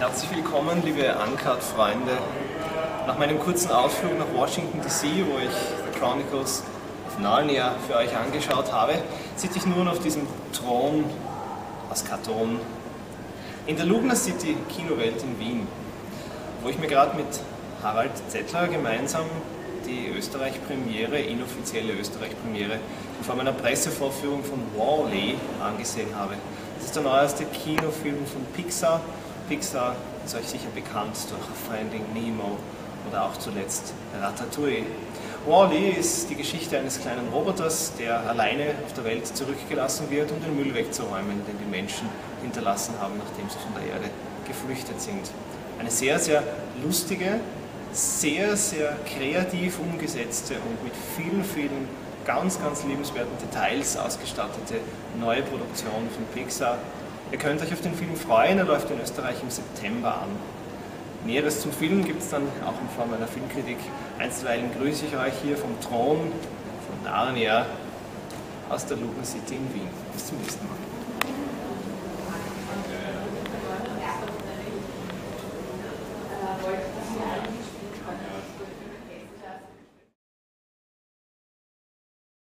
Herzlich willkommen, liebe Uncut-Freunde. Nach meinem kurzen Ausflug nach Washington DC, wo ich The Chronicles of Narnia für euch angeschaut habe, sitze ich nun auf diesem Thron aus Karton in der Lugner City Kinowelt in Wien, wo ich mir gerade mit Harald Zettler gemeinsam die Österreich-Premiere, inoffizielle Österreich-Premiere, in Form einer Pressevorführung von Wall-E angesehen habe. Das ist der neueste Kinofilm von Pixar. Pixar ist euch sicher bekannt durch Finding Nemo oder auch zuletzt Ratatouille. Wall-E ist die Geschichte eines kleinen Roboters, der alleine auf der Welt zurückgelassen wird, um den Müll wegzuräumen, den die Menschen hinterlassen haben, nachdem sie von der Erde geflüchtet sind. Eine sehr, sehr lustige, sehr, sehr kreativ umgesetzte und mit vielen, vielen ganz, ganz liebenswerten Details ausgestattete neue Produktion von Pixar. Ihr könnt euch auf den Film freuen, er läuft in Österreich im September an. Näheres zum Film gibt es dann auch in Form einer Filmkritik. Einstweilen grüße ich euch hier vom Thron von Narnia aus der Luken City in Wien. Bis zum nächsten Mal.